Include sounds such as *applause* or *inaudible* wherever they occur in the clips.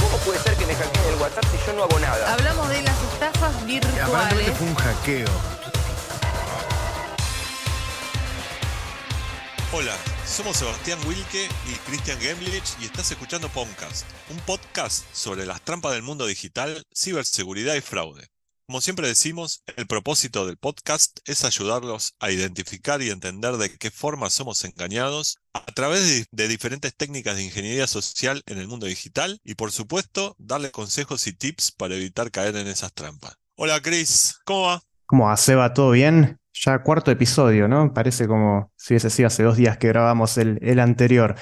¿Cómo puede ser que me hackeen el WhatsApp si yo no hago nada? Hablamos de las estafas virtuales. fue un hackeo. Hola, somos Sebastián Wilke y Christian Gemlich y estás escuchando Podcast, un podcast sobre las trampas del mundo digital, ciberseguridad y fraude. Como siempre decimos, el propósito del podcast es ayudarlos a identificar y entender de qué forma somos engañados a través de, diferentes técnicas de ingeniería social en el mundo digital y por supuesto darles consejos y tips para evitar caer en esas trampas. Hola Chris, ¿cómo va? ¿Cómo va, Seba? ¿Todo bien? Ya cuarto episodio, ¿no? Parece como si hubiese sido hace dos días que grabamos el, el anterior.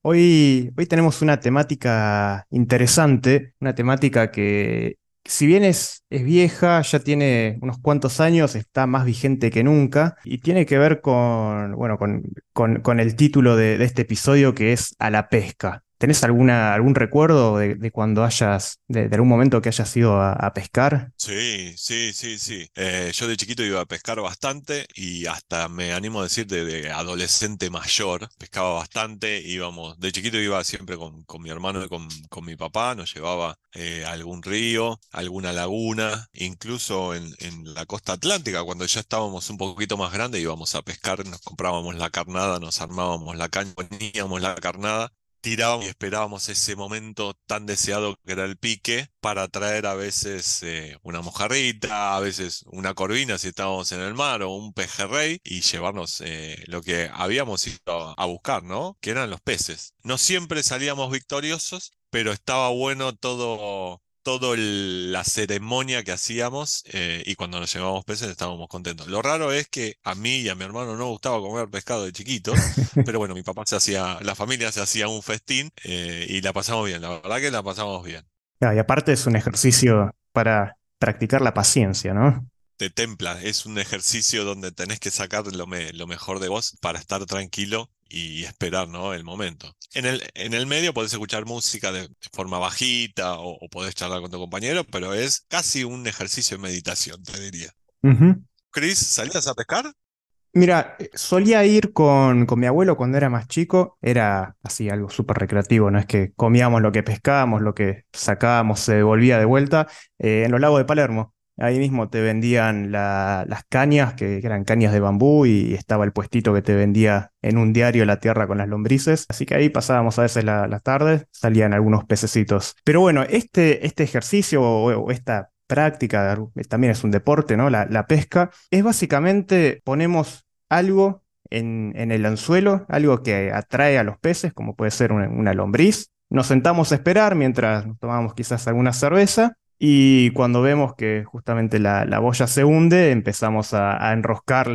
Hoy, hoy tenemos una temática interesante, una temática que, si bien es, es vieja, ya tiene unos cuantos años, está más vigente que nunca y tiene que ver con, bueno, con, con- el título de este episodio que es A la pesca. ¿Tenés alguna, algún recuerdo de, cuando hayas, de, algún momento que hayas ido a, pescar? Sí, sí, sí, sí. Eh, yo de chiquito iba a pescar bastante y hasta me animo a decir de, de adolescente mayor, pescaba bastante, íbamos, de chiquito iba siempre con, con mi hermano y con, con mi papá, nos llevaba eh, a algún río, a alguna laguna, incluso en, en la costa atlántica, cuando ya estábamos un poquito más grandes, íbamos a pescar, nos comprábamos la carnada, nos armábamos la caña, poníamos la carnada tirábamos y esperábamos ese momento tan deseado que era el pique para traer a veces eh, una mojarrita, a veces una corvina si estábamos en el mar o un pejerrey y llevarnos eh, lo que habíamos ido a, buscar, ¿no? Que eran los peces. No siempre salíamos victoriosos, pero estaba bueno todo. Todo el- la ceremonia que hacíamos eh, y cuando nos llevábamos peces estábamos contentos. Lo raro es que a mí y a mi hermano no gustaba comer pescado de chiquitos, *laughs* pero bueno, mi papá se hacía, la familia se hacía un festín eh, y la pasamos bien, la verdad que la pasamos bien. Ah, y aparte es un ejercicio para practicar la paciencia, ¿no? Te templa, es un ejercicio donde tenés que sacar lo, me- lo mejor de vos para estar tranquilo y esperar, ¿no? el momento. En el, en el medio podés escuchar música de, forma bajita o, o podés charlar con tu compañero, pero es casi un ejercicio de meditación, te diría. Ujú. Chris, ¿salías a pescar? Mira, eh, solía ir con, con mi abuelo cuando era más chico, era así algo súper recreativo, no es que comíamos lo que pescábamos, lo que sacábamos se devolvía de vuelta, eh, en los lagos de Palermo. Ahí mismo te vendían la- las cañas, que, eran cañas de bambú, y estaba el puestito que te vendía en un diario la tierra con las lombrices. Así que ahí pasábamos a veces la- las tardes, salían algunos pececitos. Pero bueno, este, este ejercicio o, esta práctica, también es un deporte, ¿no? La, la pesca, es básicamente ponemos algo en, el anzuelo, algo que atrae a los peces, como puede ser una, una lombriz. Nos sentamos a esperar mientras tomamos quizás alguna cerveza y cuando vemos que justamente la, boya se hunde, empezamos a, enroscar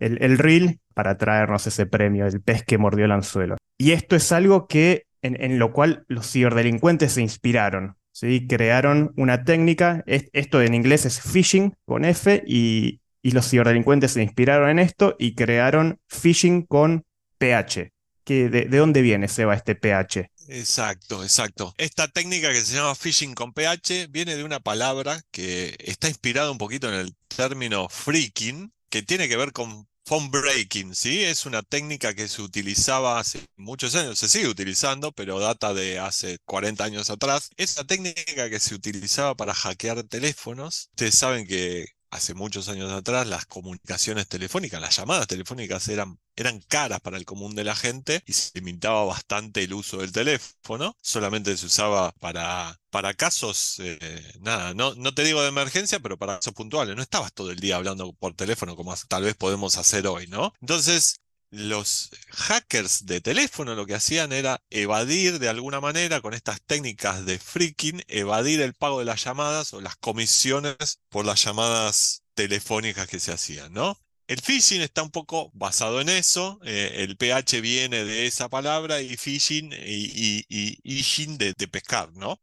el, el reel para traernos ese premio, el pez que mordió el anzuelo. Y esto es algo que, en, lo cual los ciberdelincuentes se inspiraron. ¿sí? Crearon una técnica, es- esto en inglés es phishing con F, y, los ciberdelincuentes se inspiraron en esto y crearon phishing con PH. ¿Qué- de, de dónde viene, Seba, este PH? Exacto, exacto. Esta técnica que se llama phishing con pH viene de una palabra que está inspirada un poquito en el término freaking, que tiene que ver con phone breaking, ¿sí? Es una técnica que se utilizaba hace muchos años, se sigue utilizando, pero data de hace 40 años atrás. Es una técnica que se utilizaba para hackear teléfonos. Ustedes saben que hace muchos años atrás las comunicaciones telefónicas, las llamadas telefónicas eran eran caras para el común de la gente y se limitaba bastante el uso del teléfono. Solamente se usaba para, para casos, eh, nada, no, no te digo de emergencia, pero para casos puntuales. No estabas todo el día hablando por teléfono como tal vez podemos hacer hoy, ¿no? Entonces, los hackers de teléfono lo que hacían era evadir de alguna manera con estas técnicas de freaking, evadir el pago de las llamadas o las comisiones por las llamadas telefónicas que se hacían, ¿no? El phishing está un poco basado en eso. eh, el PH viene de esa palabra y phishing y, y, de, de pescar, ¿no?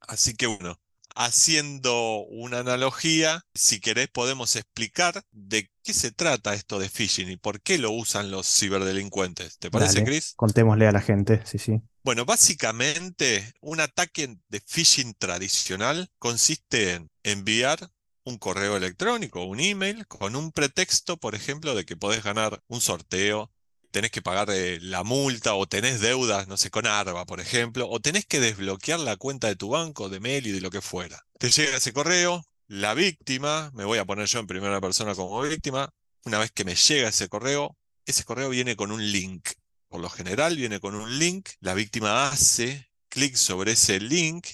Así que bueno, haciendo una analogía, si querés podemos explicar de qué se trata esto de phishing y por qué lo usan los ciberdelincuentes. ¿Te parece, Chris? contémosle a la gente, sí, sí. Bueno, básicamente un ataque de phishing tradicional consiste en enviar un correo electrónico, un email, con un pretexto, por ejemplo, de que podés ganar un sorteo, tenés que pagar eh, la multa o tenés deudas, no sé, con Arba, por ejemplo, o tenés que desbloquear la cuenta de tu banco, de y de lo que fuera. Te llega ese correo, la víctima, me voy a poner yo en primera persona como víctima, una vez que me llega ese correo, ese correo viene con un link. Por lo general viene con un link, la víctima hace clic sobre ese link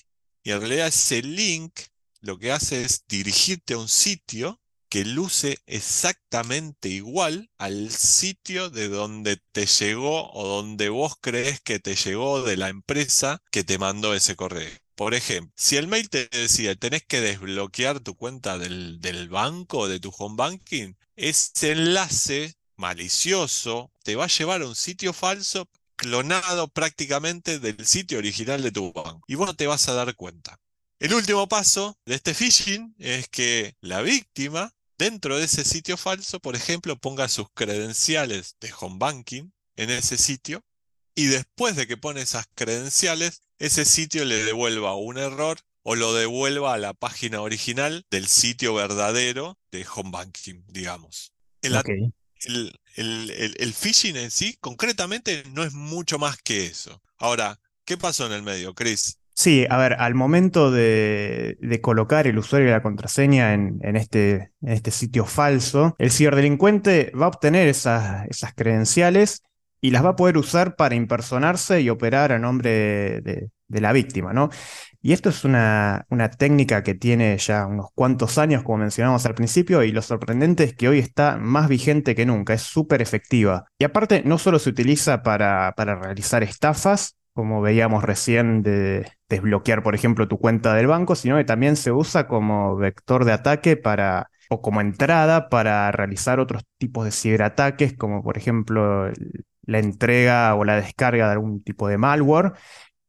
y en realidad ese link lo que hace es dirigirte a un sitio que luce exactamente igual al sitio de donde te llegó o donde vos crees que te llegó de la empresa que te mandó ese correo. Por ejemplo, si el mail te decía tenés que desbloquear tu cuenta del, del banco, de tu home banking, ese enlace malicioso te va a llevar a un sitio falso clonado prácticamente del sitio original de tu banco. Y vos no te vas a dar cuenta. El último paso de este phishing es que la víctima, dentro de ese sitio falso, por ejemplo, ponga sus credenciales de home banking en ese sitio y después de que pone esas credenciales, ese sitio le devuelva un error o lo devuelva a la página original del sitio verdadero de home banking, digamos. El, el, phishing en sí, concretamente, no es mucho más que eso. Ahora, ¿qué pasó en el medio, Chris? Sí, a ver, al momento de, colocar el usuario y la contraseña en, este, en este, sitio falso, el ciberdelincuente va a obtener esas, credenciales y las va a poder usar para impersonarse y operar a nombre de, la víctima, ¿no? Y esto es una, una, técnica que tiene ya unos cuantos años, como mencionamos al principio, y lo sorprendente es que hoy está más vigente que nunca, es súper efectiva. Y aparte, no solo se utiliza para, para realizar estafas, como veíamos recién de desbloquear, por ejemplo, tu cuenta del banco, sino que también se usa como vector de ataque para o como entrada para realizar otros tipos de ciberataques, como por ejemplo la entrega o la descarga de algún tipo de malware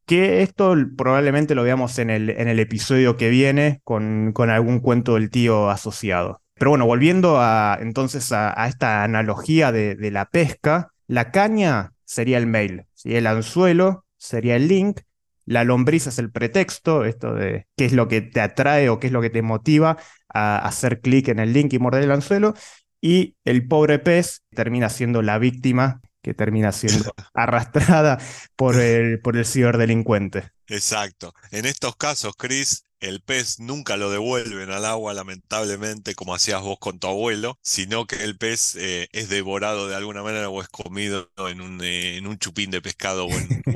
que esto probablemente lo veamos en el, en el episodio que viene con, con, algún cuento del tío asociado. Pero bueno, volviendo a, entonces a, esta analogía de, de, la pesca, la caña sería el mail, el anzuelo sería el link, la lombriz es el pretexto, esto de qué es lo que te atrae o qué es lo que te motiva a hacer clic en el link y morder el anzuelo, y el pobre pez termina siendo la víctima que termina siendo *laughs* arrastrada por el, por el ciberdelincuente. Exacto. En estos casos, Chris, el pez nunca lo devuelven al agua, lamentablemente, como hacías vos con tu abuelo, sino que el pez eh, es devorado de alguna manera o es comido en un, eh, en un chupín de pescado o,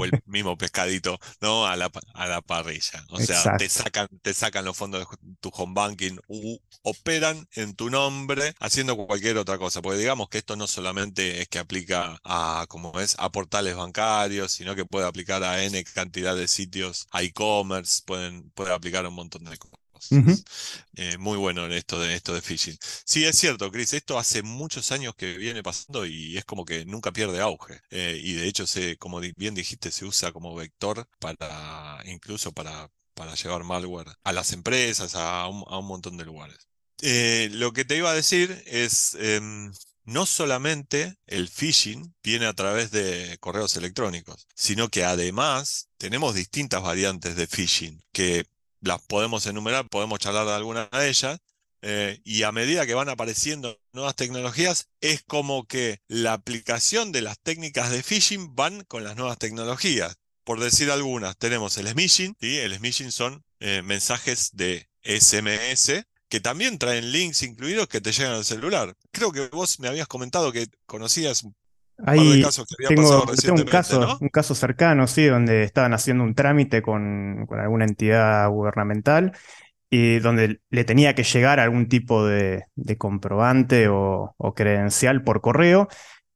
el *laughs* mismo pescadito, ¿no? A la, a la parrilla. O sea, te sacan, te sacan los fondos de tu home banking, u, operan en tu nombre haciendo cualquier otra cosa. Porque digamos que esto no solamente es que aplica a, como es, a portales bancarios, sino que puede aplicar a N cantidad de sitios, a e-commerce, pueden, puede aplicar a un montón de cosas. Eh, muy bueno esto de esto de phishing. Sí, es cierto, Chris, esto hace muchos años que viene pasando y es como que nunca pierde auge. Eh, y de hecho, se, como bien dijiste, se usa como vector para incluso para, para llevar malware a las empresas, a un, montón de lugares. Eh, lo que te iba a decir es, em, no solamente el phishing viene a través de correos electrónicos, sino que además tenemos distintas variantes de phishing que las podemos enumerar, podemos charlar de alguna de ellas, eh, y a medida que van apareciendo nuevas tecnologías, es como que la aplicación de las técnicas de phishing van con las nuevas tecnologías. Por decir algunas, tenemos el smishing, ¿sí? el smishing son eh, mensajes de SMS que también traen links incluidos que te llegan al celular. Creo que vos me habías comentado que conocías un Ahí tengo, un caso, un caso cercano, sí, donde estaban haciendo un trámite con, alguna entidad gubernamental y donde le tenía que llegar algún tipo de, comprobante o, credencial por correo.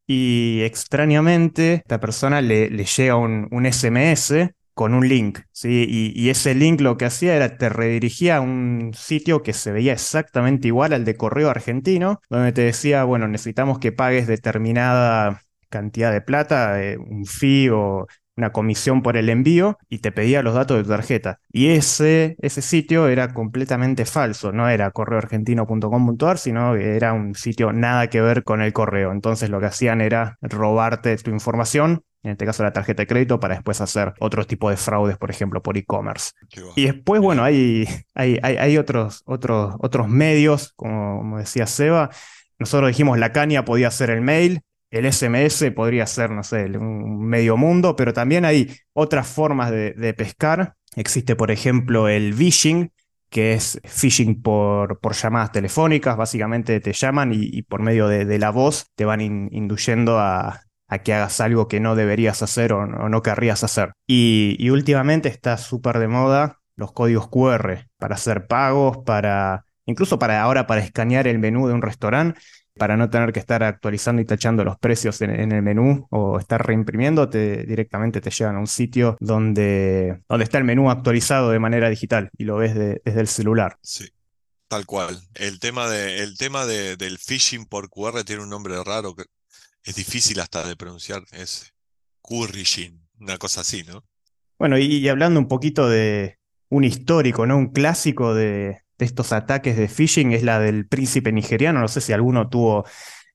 Y extrañamente, esta persona le, llega un, SMS con un link, ¿sí? Y, y, ese link lo que hacía era te redirigía a un sitio que se veía exactamente igual al de correo argentino, donde te decía, bueno, necesitamos que pagues determinada cantidad de plata, eh, un fee o una comisión por el envío y te pedía los datos de tu tarjeta. Y ese, ese sitio era completamente falso, no era correoargentino.com.ar, sino que era un sitio nada que ver con el correo. Entonces lo que hacían era robarte tu información, en este caso la tarjeta de crédito, para después hacer otro tipo de fraudes, por ejemplo, por e-commerce. Y después, bueno, hay, hay, hay, otros, otros, otros medios, como, como decía Seba. Nosotros dijimos la caña podía ser el mail, el SMS podría ser, no sé, un medio mundo, pero también hay otras formas de, pescar. Existe, por ejemplo, el phishing, que es phishing por, llamadas telefónicas. Básicamente te llaman y, por medio de, la voz te van induyendo a, que hagas algo que no deberías hacer o, no querrías hacer. Y, y últimamente está súper de moda los códigos QR para hacer pagos, para incluso para ahora para escanear el menú de un restaurante para no tener que estar actualizando y tachando los precios en, el menú o estar reimprimiendo, directamente te llevan a un sitio donde, donde está el menú actualizado de manera digital y lo ves desde el celular. Sí. Tal cual. El tema, de, el tema de, del phishing por QR tiene un nombre raro que es difícil hasta de pronunciar. Es currying, una cosa así, ¿no? Bueno, y hablando un poquito de un histórico, ¿no? Un clásico de, de estos ataques de phishing es la del príncipe nigeriano. No sé si alguno tuvo,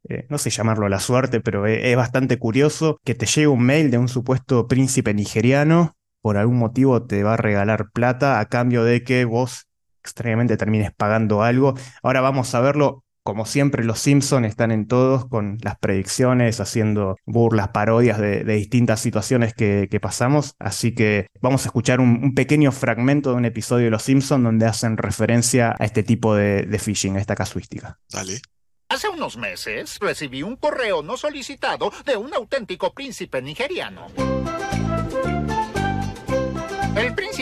eh, no sé llamarlo la suerte, pero es, es bastante curioso que te llegue un mail de un supuesto príncipe nigeriano. Por algún motivo te va a regalar plata a cambio de que vos extrañamente termines pagando algo. Ahora vamos a verlo como siempre, los Simpsons están en todos con las predicciones, haciendo burlas, parodias de, distintas situaciones que, pasamos. Así que vamos a escuchar un, pequeño fragmento de un episodio de Los Simpsons donde hacen referencia a este tipo de, de phishing, a esta casuística. Dale. Hace unos meses recibí un correo no solicitado de un auténtico príncipe nigeriano.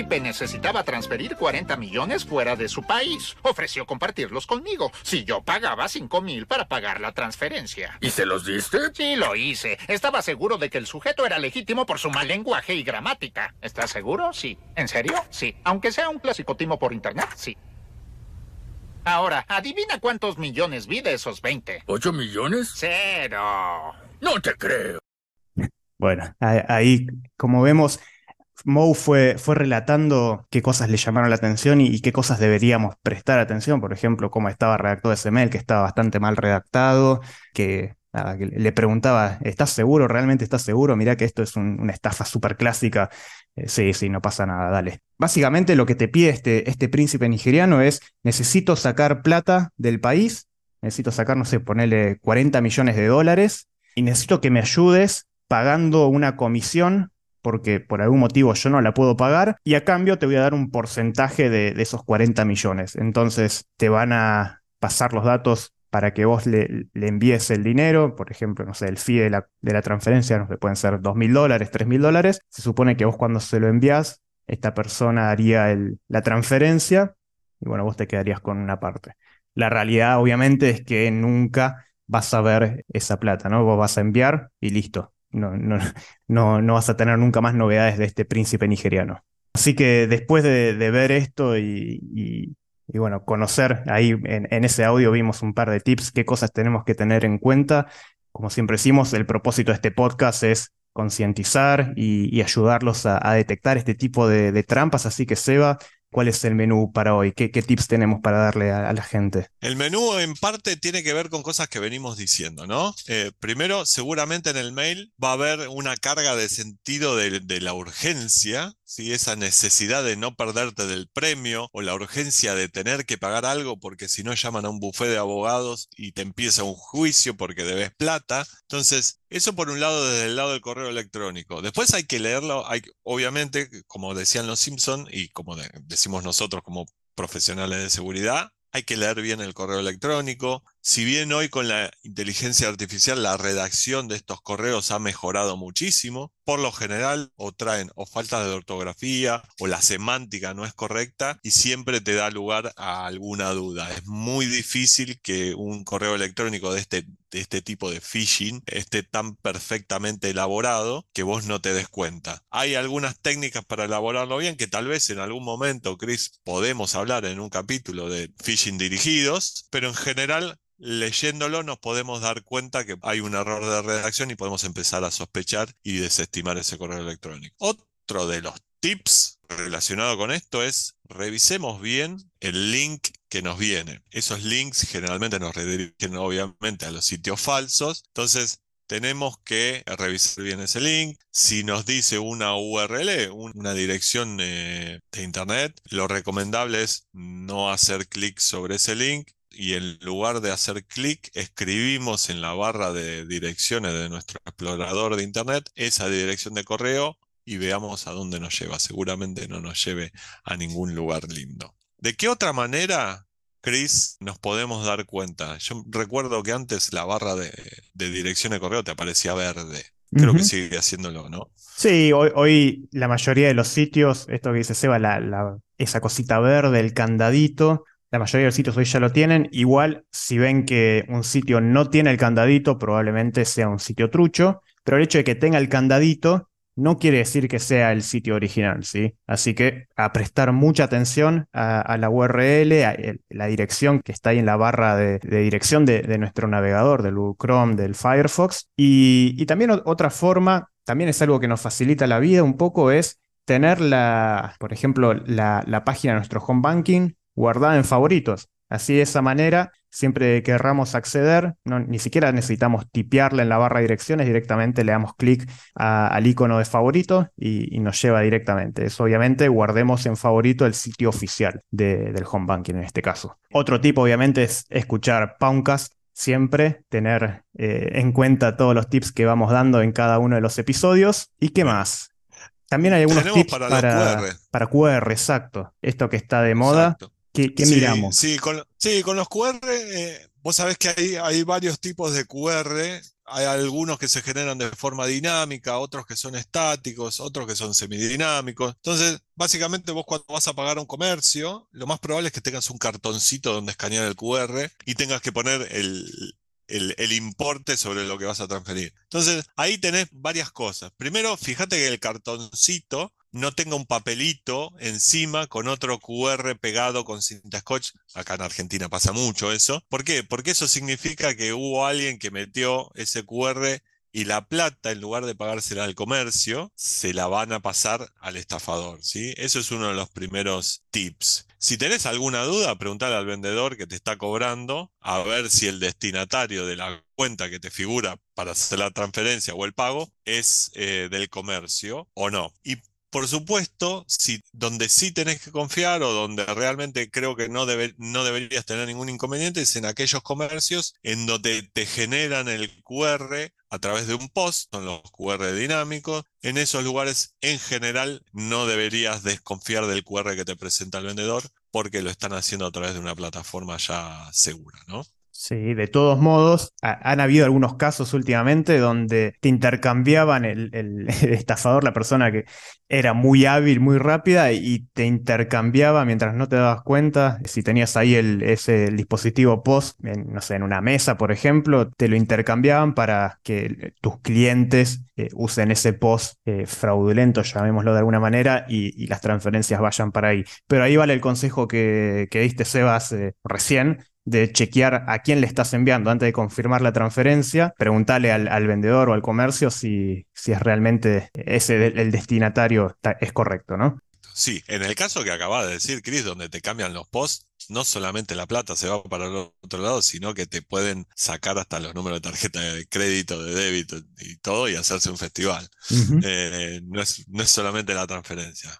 Príncipe necesitaba transferir 40 millones fuera de su país. Ofreció compartirlos conmigo si yo pagaba 5 mil para pagar la transferencia. ¿Y se los diste? Sí, lo hice. Estaba seguro de que el sujeto era legítimo por su mal lenguaje y gramática. ¿Estás seguro? Sí. ¿En serio? Sí. Aunque sea un clásico timo por internet, sí. Ahora, adivina cuántos millones vi de esos 20. ¿8 millones? Cero. No te creo. Bueno, ahí, como vemos, Moe fue, fue relatando qué cosas le llamaron la atención y, qué cosas deberíamos prestar atención. Por ejemplo, cómo estaba redactado ese mail, que estaba bastante mal redactado, que, le preguntaba, ¿estás seguro? ¿Realmente estás seguro? Mirá que esto es una estafa súper clásica. Eh, sí, sí, no pasa nada, dale. Básicamente lo que te pide este, este príncipe nigeriano es, necesito sacar plata del país, necesito sacar, no sé, ponerle 40 millones de dólares y necesito que me ayudes pagando una comisión porque por algún motivo yo no la puedo pagar y a cambio te voy a dar un porcentaje de, esos 40 millones. Entonces te van a pasar los datos para que vos le, envíes el dinero, por ejemplo, no sé, el fee de la, transferencia, no pueden ser 2 mil dólares, 3 mil dólares. Se supone que vos cuando se lo envías, esta persona haría el, la transferencia y bueno, vos te quedarías con una parte. La realidad obviamente es que nunca vas a ver esa plata, ¿no? Vos vas a enviar y listo, no, no, no, vas a tener nunca más novedades de este príncipe nigeriano. Así que después de, ver esto y, bueno, conocer ahí en, ese audio vimos un par de tips, qué cosas tenemos que tener en cuenta. Como siempre decimos, el propósito de este podcast es concientizar y, ayudarlos a, detectar este tipo de, trampas. Así que Seba, ¿Cuál es el menú para hoy? ¿Qué, tips tenemos para darle a, la gente? El menú en parte tiene que ver con cosas que venimos diciendo, ¿no? Eh, primero, seguramente en el mail va a haber una carga de sentido de, la urgencia, ¿sí? esa necesidad de no perderte del premio o la urgencia de tener que pagar algo porque si no llaman a un bufé de abogados y te empieza un juicio porque debes plata. Entonces, eso por un lado desde el lado del correo electrónico. Después hay que leerlo, hay, obviamente, como decían los Simpson y como decimos nosotros como profesionales de seguridad, hay que leer bien el correo electrónico. Si bien hoy con la inteligencia artificial la redacción de estos correos ha mejorado muchísimo, por lo general o traen o falta de ortografía o la semántica no es correcta y siempre te da lugar a alguna duda. Es muy difícil que un correo electrónico de este, de este tipo de phishing esté tan perfectamente elaborado que vos no te des cuenta. Hay algunas técnicas para elaborarlo bien que tal vez en algún momento, Chris, podemos hablar en un capítulo de phishing dirigidos, pero en general leyéndolo nos podemos dar cuenta que hay un error de redacción y podemos empezar a sospechar y desestimar ese correo electrónico. Otro de los tips relacionado con esto es revisemos bien el link que nos viene. Esos links generalmente nos redirigen obviamente a los sitios falsos. Entonces, tenemos que revisar bien ese link. Si nos dice una URL, una dirección de internet, lo recomendable es no hacer clic sobre ese link y en lugar de hacer clic, escribimos en la barra de direcciones de nuestro explorador de Internet esa dirección de correo y veamos a dónde nos lleva. Seguramente no nos lleve a ningún lugar lindo. ¿De qué otra manera, Chris, nos podemos dar cuenta? Yo recuerdo que antes la barra de, de dirección de correo te aparecía verde. Creo que sigue haciéndolo, ¿no? Sí, hoy, hoy la mayoría de los sitios, esto que dice Seba, la, la- esa cosita verde, el candadito, la mayoría de los sitios hoy ya lo tienen. Igual, si ven que un sitio no tiene el candadito, probablemente sea un sitio trucho, pero el hecho de que tenga el candadito no quiere decir que sea el sitio original, ¿sí? Así que a prestar mucha atención a, la URL, a el- la dirección que está ahí en la barra de, dirección de, nuestro navegador, del Google Chrome, del Firefox. Y, también otra forma, también es algo que nos facilita la vida un poco, es tener la, por ejemplo, la, la página de nuestro home banking guardada en favoritos. Así de esa manera, siempre que querramos acceder, no, ni siquiera necesitamos tipearla en la barra de direcciones, directamente le damos clic al icono de favorito y, y nos lleva directamente. Eso obviamente guardemos en favorito el sitio oficial de- del home banking en este caso. Otro tipo obviamente es escuchar Poundcast. Siempre tener eh, en cuenta todos los tips que vamos dando en cada uno de los episodios. ¿Y qué más? También hay algunos Tenemos tips para para, QR. para QR, exacto. Esto que está de moda. Exacto. ¿Qué, qué Sí, miramos? sí, con, sí, con los QR, eh, vos sabés que hay, hay varios tipos de QR. Hay algunos que se generan de forma dinámica, otros que son estáticos, otros que son semidinámicos. Entonces, básicamente vos cuando vas a pagar a un comercio, lo más probable es que tengas un cartoncito donde escanear el QR y tengas que poner el, el, importe sobre lo que vas a transferir. Entonces, ahí tenés varias cosas. Primero, fíjate que el cartoncito no tenga un papelito encima con otro QR pegado con cinta scotch. Acá en Argentina pasa mucho eso. ¿Por qué? Porque eso significa que hubo alguien que metió ese QR y la plata, en lugar de pagársela al comercio, se la van a pasar al estafador, ¿sí? Eso es uno de los primeros tips. Si tenés alguna duda, preguntale al vendedor que te está cobrando a ver si el destinatario de la cuenta que te figura para hacer la transferencia o el pago es eh, del comercio o no. Y por supuesto, si donde sí tenés que confiar o donde realmente creo que no, debe- no deberías tener ningún inconveniente es en aquellos comercios en donde te generan el QR a través de un post, son los QR dinámicos. En esos lugares, en general, no deberías desconfiar del QR que te presenta el vendedor porque lo están haciendo a través de una plataforma ya segura, ¿no? Sí, de todos modos, ha- han habido algunos casos últimamente donde te intercambiaban *laughs* el, estafador, la persona que era muy hábil, muy rápida, y te intercambiaba mientras no te dabas cuenta. Si tenías ahí el, ese dispositivo POS, en, no sé, en una mesa, por ejemplo, te lo intercambiaban para que tus clientes eh, usen ese POS eh, fraudulento, llamémoslo de alguna manera, y, y las transferencias vayan para ahí. Pero ahí vale el consejo que, que diste, Sebas, eh, recién de chequear a quién le estás enviando antes de confirmar la transferencia, preguntarle al, al vendedor o al comercio si, si es realmente ese el destinatario ta- es correcto, ¿no? Sí, en el caso que acabas de decir, Chris, donde te cambian los posts, no solamente la plata se va para el otro lado, sino que te pueden sacar hasta los números de tarjeta de crédito, de débito y todo y hacerse un festival. Eh, no es, no es solamente la transferencia.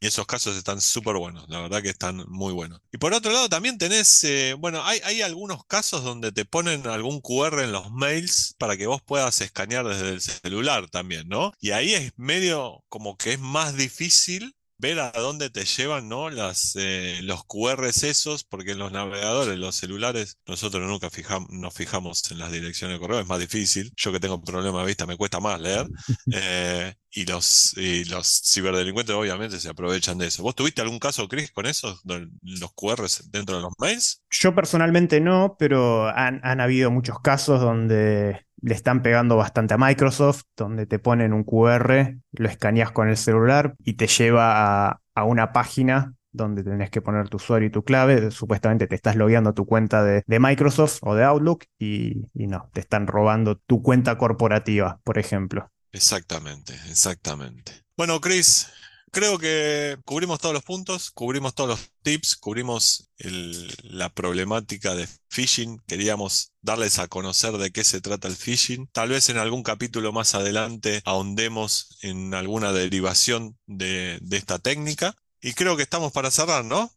Y esos casos están súper buenos, la verdad que están muy buenos. Y por otro lado también tenés, eh, bueno, hay, hay algunos casos donde te ponen algún QR en los mails para que vos puedas escanear desde el celular también, ¿no? Y ahí es medio como que es más difícil ver a dónde te llevan, ¿no? Las, eh, los QRs esos, porque en los navegadores, los celulares, nosotros nunca fijam- nos fijamos en las direcciones de correo, es más difícil. Yo que tengo problema de vista, me cuesta más leer. *laughs* Eh, y los, y los ciberdelincuentes obviamente se aprovechan de eso. ¿Vos tuviste algún caso, Chris, con eso? de Los QRs dentro de los mails? Yo personalmente no, pero han, han habido muchos casos donde le están pegando bastante a Microsoft, donde te ponen un QR, lo escaneas con el celular y te lleva a, una página donde tenés que poner tu usuario y tu clave. Supuestamente te estás logueando tu cuenta de, de Microsoft o de Outlook y, y no, te están robando tu cuenta corporativa, por ejemplo. Exactamente, exactamente. Bueno, Chris, creo que cubrimos todos los puntos, cubrimos todos los tips, cubrimos el- la problemática de phishing. Queríamos darles a conocer de qué se trata el phishing. Tal vez en algún capítulo más adelante ahondemos en alguna derivación de, esta técnica. Y creo que estamos para cerrar, ¿no?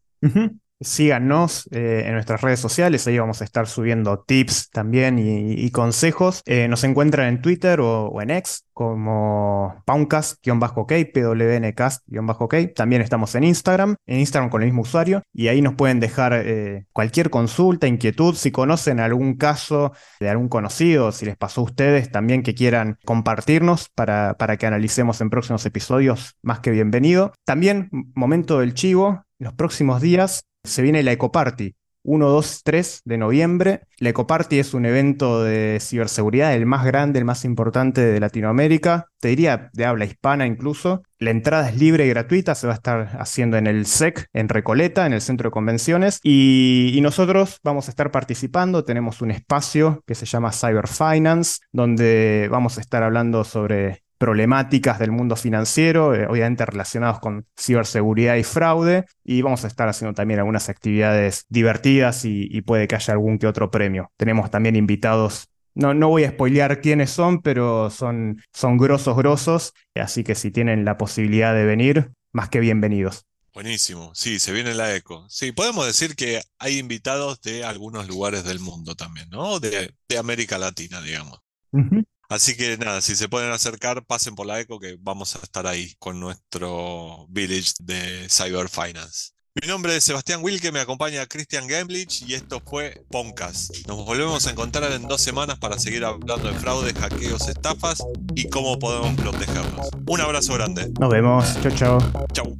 Síganos eh, en nuestras redes sociales, ahí vamos a estar subiendo tips también y, consejos. Eh, nos encuentran en Twitter o, en X como Pauncast-OK, PWNcast-OK. También estamos en Instagram, en Instagram con el mismo usuario, y ahí nos pueden dejar eh, cualquier consulta, inquietud, si conocen algún caso de algún conocido, si les pasó a ustedes también que quieran compartirnos para, para que analicemos en próximos episodios, más que bienvenido. También, momento del chivo, los próximos días se viene la Ecoparty. 1, 2, 3 de noviembre. La Ecoparty es un evento de ciberseguridad, el más grande, el más importante de Latinoamérica, te diría de habla hispana incluso. La entrada es libre y gratuita, se va a estar haciendo en el SEC, en Recoleta, en el centro de convenciones, y, nosotros vamos a estar participando. Tenemos un espacio que se llama Cyber Finance, donde vamos a estar hablando sobre problemáticas del mundo financiero, eh, obviamente relacionados con ciberseguridad y fraude, y vamos a estar haciendo también algunas actividades divertidas y, y puede que haya algún que otro premio. Tenemos también invitados. No, no voy a spoilear quiénes son, pero son, son grosos, grosos. Así que si tienen la posibilidad de venir, más que bienvenidos. Buenísimo, sí, se viene la eco. Sí, podemos decir que hay invitados de algunos lugares del mundo también, ¿no? De, de América Latina, digamos. Ujú. Así que nada, si se pueden acercar, pasen por la eco que vamos a estar ahí con nuestro village de Cyber Finance. Mi nombre es Sebastián Wilke, me acompaña Christian Gamblich y esto fue Podcast. Nos volvemos a encontrar en dos semanas para seguir hablando de fraude, hackeos, estafas y cómo podemos protegernos. Un abrazo grande. Nos vemos. Chau, chau. Chau.